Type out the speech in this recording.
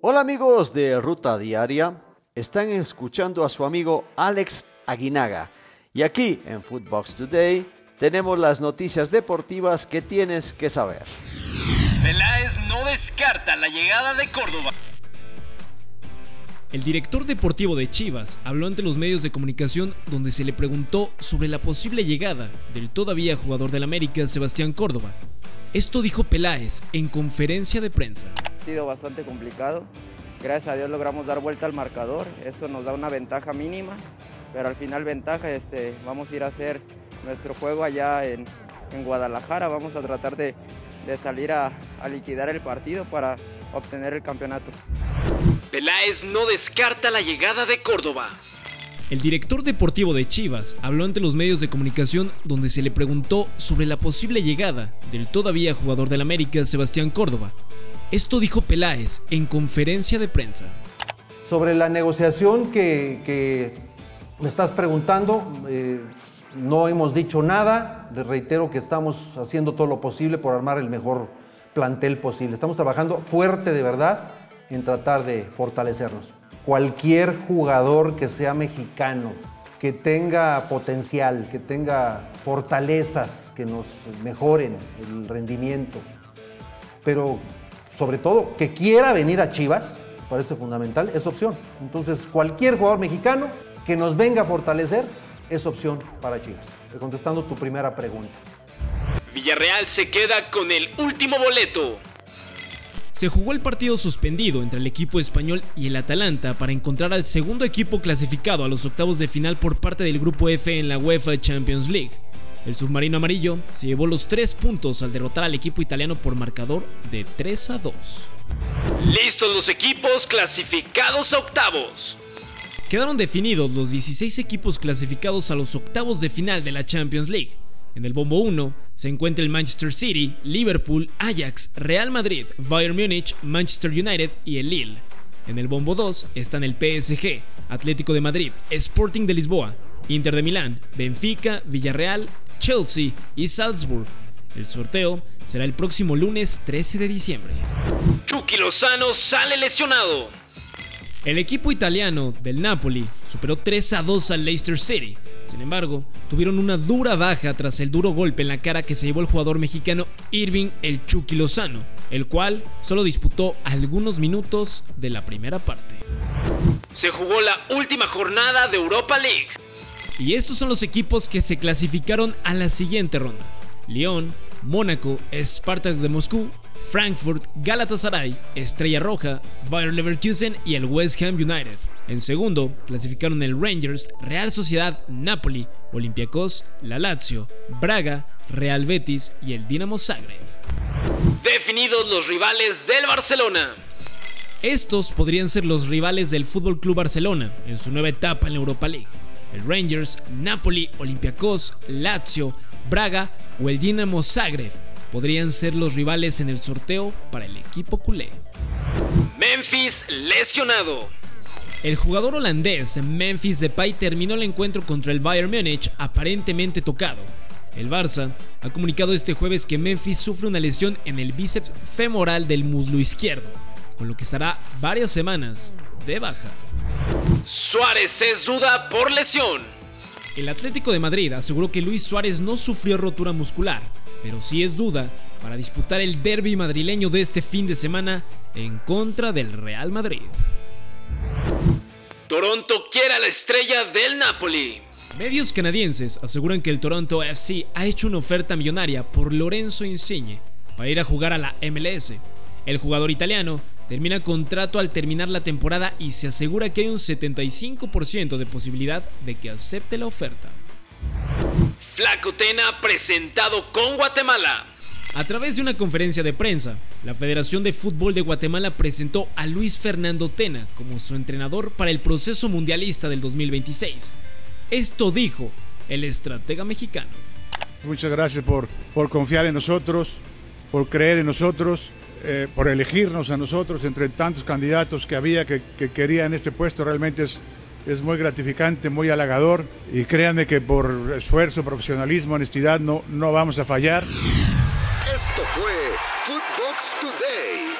Hola amigos de Ruta Diaria, están escuchando a su amigo Alex Aguinaga y aquí en Footbox Today tenemos las noticias deportivas que tienes que saber. Peláez no descarta la llegada de Córdoba. El director deportivo de Chivas habló ante los medios de comunicación donde se le preguntó sobre la posible llegada del todavía jugador del América, Sebastián Córdoba. Esto dijo Peláez en conferencia de prensa. Ha sido bastante complicado. Gracias a Dios logramos dar vuelta al marcador. Eso nos da una ventaja mínima, pero al final ventaja, este, vamos a ir a hacer nuestro juego allá en, Guadalajara. Vamos a tratar de, salir a liquidar el partido para obtener el campeonato. Peláez no descarta la llegada de Córdoba. El director deportivo de Chivas habló ante los medios de comunicación donde se le preguntó sobre la posible llegada del todavía jugador del América, Sebastián Córdoba. Esto dijo Peláez en conferencia de prensa. Sobre la negociación que, me estás preguntando, eh, no hemos dicho nada. Les reitero que estamos haciendo todo lo posible por armar el mejor plantel posible. Estamos trabajando fuerte de verdad en tratar de fortalecernos. Cualquier jugador que sea mexicano, que tenga potencial, que tenga fortalezas que nos mejoren el rendimiento, pero sobre todo que quiera venir a Chivas, parece fundamental, es opción. Entonces, cualquier jugador mexicano que nos venga a fortalecer es opción para Chivas. Contestando tu primera pregunta. Villarreal se queda con el último boleto. Se jugó el partido suspendido entre el equipo español y el Atalanta para encontrar al segundo equipo clasificado a los octavos de final por parte del grupo F en la UEFA Champions League. El submarino amarillo se llevó los tres puntos al derrotar al equipo italiano por marcador de 3 a 2. Listos los equipos clasificados a octavos. Quedaron definidos los 16 equipos clasificados a los octavos de final de la Champions League. En el bombo 1 se encuentra el Manchester City, Liverpool, Ajax, Real Madrid, Bayern Múnich, Manchester United y el Lille. En el bombo 2 están el PSG, Atlético de Madrid, Sporting de Lisboa, Inter de Milán, Benfica, Villarreal, Chelsea y Salzburg. El sorteo será el próximo lunes 13 de diciembre. Chucky Lozano sale lesionado. El equipo italiano del Napoli superó 3 a 2 al Leicester City sin embargo, tuvieron una dura baja tras el duro golpe en la cara que se llevó el jugador mexicano Irving El Chucky Lozano, el cual solo disputó algunos minutos de la primera parte. Se jugó la última jornada de Europa League. Y estos son los equipos que se clasificaron a la siguiente ronda. Lyon, Mónaco, Spartak de Moscú, Frankfurt, Galatasaray, Estrella Roja, Bayer Leverkusen y el West Ham United. En segundo, clasificaron el Rangers, Real Sociedad, Napoli, Olympiacos, la Lazio, Braga, Real Betis y el Dinamo Zagreb. Definidos los rivales del Barcelona. Estos podrían ser los rivales del Fútbol Club Barcelona en su nueva etapa en la Europa League. El Rangers, Napoli, Olympiacos, Lazio, Braga o el Dinamo Zagreb podrían ser los rivales en el sorteo para el equipo culé. Memphis lesionado. El jugador holandés Memphis Depay terminó el encuentro contra el Bayern Múnich aparentemente tocado. El Barça ha comunicado este jueves que Memphis sufre una lesión en el bíceps femoral del muslo izquierdo, con lo que estará varias semanas de baja. Suárez es duda por lesión. El Atlético de Madrid aseguró que Luis Suárez no sufrió rotura muscular, pero sí es duda para disputar el derby madrileño de este fin de semana en contra del Real Madrid. Toronto quiere a la estrella del Napoli. Medios canadienses aseguran que el Toronto FC ha hecho una oferta millonaria por Lorenzo Insigne para ir a jugar a la MLS. El jugador italiano termina contrato al terminar la temporada y se asegura que hay un 75% de posibilidad de que acepte la oferta. Flaco Tena presentado con Guatemala. A través de una conferencia de prensa, la Federación de Fútbol de Guatemala presentó a Luis Fernando Tena como su entrenador para el proceso mundialista del 2026. Esto dijo el estratega mexicano. Muchas gracias por, por confiar en nosotros, por creer en nosotros, eh, por elegirnos a nosotros entre tantos candidatos que había que, que querían este puesto. Realmente es, es muy gratificante, muy halagador y créanme que por esfuerzo, profesionalismo, honestidad no, no vamos a fallar. Esto fue Footbox Today.